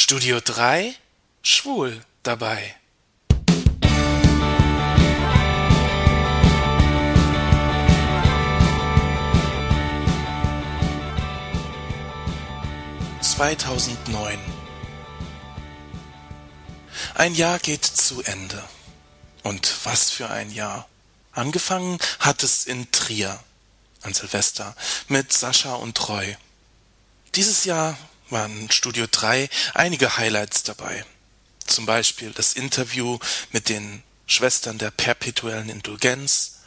Studio 3 Schwul dabei. Zweitausendneun Ein Jahr geht zu Ende. Und was für ein Jahr. Angefangen hat es in Trier an Silvester mit Sascha und Treu. Dieses Jahr waren Studio 3 einige Highlights dabei. Zum Beispiel das Interview mit den Schwestern der perpetuellen Indulgenz,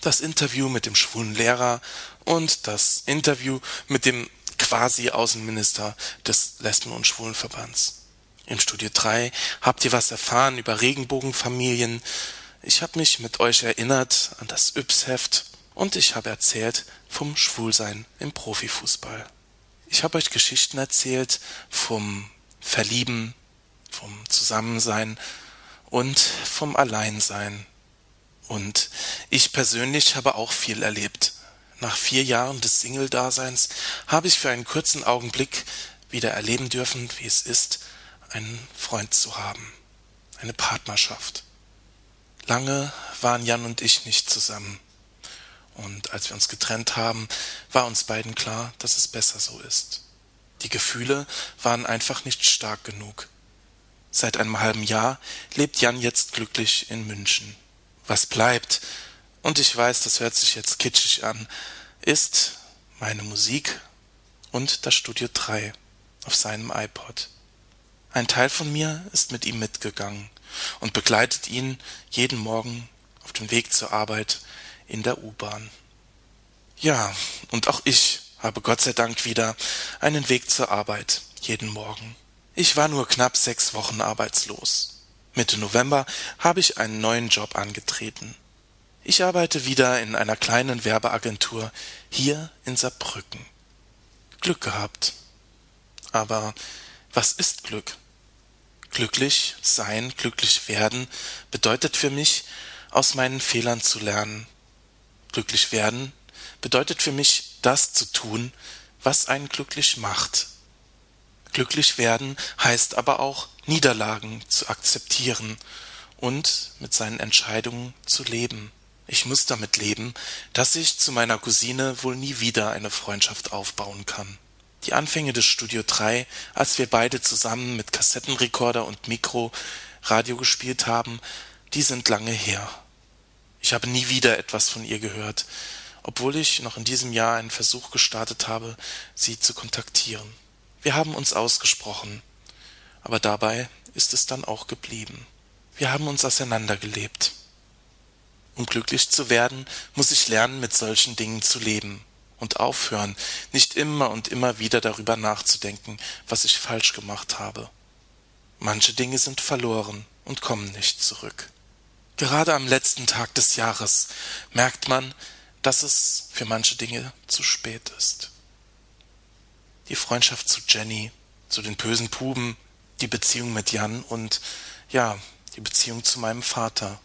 das Interview mit dem schwulen Lehrer und das Interview mit dem quasi Außenminister des Lesben- und Schwulenverbands. Im Studio 3 habt ihr was erfahren über Regenbogenfamilien. Ich habe mich mit euch erinnert an das Yps-Heft und ich habe erzählt vom Schwulsein im Profifußball. Ich habe euch Geschichten erzählt vom Verlieben, vom Zusammensein und vom Alleinsein. Und ich persönlich habe auch viel erlebt. Nach vier Jahren des Single-Daseins habe ich für einen kurzen Augenblick wieder erleben dürfen, wie es ist, einen Freund zu haben, eine Partnerschaft. Lange waren Jan und ich nicht zusammen. Und als wir uns getrennt haben, war uns beiden klar, dass es besser so ist. Die Gefühle waren einfach nicht stark genug. Seit einem halben Jahr lebt Jan jetzt glücklich in München. Was bleibt, und ich weiß, das hört sich jetzt kitschig an, ist meine Musik und das Studio 3 auf seinem iPod. Ein Teil von mir ist mit ihm mitgegangen und begleitet ihn jeden Morgen auf dem Weg zur Arbeit in der U-Bahn. Ja, und auch ich habe Gott sei Dank wieder einen Weg zur Arbeit jeden Morgen. Ich war nur knapp sechs Wochen arbeitslos. Mitte November habe ich einen neuen Job angetreten. Ich arbeite wieder in einer kleinen Werbeagentur hier in Saarbrücken. Glück gehabt. Aber was ist Glück? Glücklich sein, glücklich werden bedeutet für mich, aus meinen Fehlern zu lernen Glücklich werden bedeutet für mich, das zu tun, was einen glücklich macht. Glücklich werden heißt aber auch, Niederlagen zu akzeptieren und mit seinen Entscheidungen zu leben. Ich muss damit leben, dass ich zu meiner Cousine wohl nie wieder eine Freundschaft aufbauen kann. Die Anfänge des Studio 3, als wir beide zusammen mit Kassettenrekorder und Mikro Radio gespielt haben, die sind lange her. Ich habe nie wieder etwas von ihr gehört, obwohl ich noch in diesem Jahr einen Versuch gestartet habe, sie zu kontaktieren. Wir haben uns ausgesprochen, aber dabei ist es dann auch geblieben. Wir haben uns auseinandergelebt. Um glücklich zu werden, muss ich lernen, mit solchen Dingen zu leben und aufhören, nicht immer und immer wieder darüber nachzudenken, was ich falsch gemacht habe. Manche Dinge sind verloren und kommen nicht zurück. Gerade am letzten Tag des Jahres merkt man, dass es für manche Dinge zu spät ist. Die Freundschaft zu Jenny, zu den bösen Puben, die Beziehung mit Jan und ja, die Beziehung zu meinem Vater.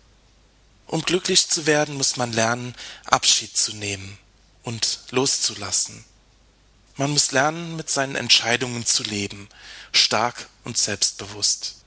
Um glücklich zu werden, muss man lernen, Abschied zu nehmen und loszulassen. Man muss lernen, mit seinen Entscheidungen zu leben, stark und selbstbewusst.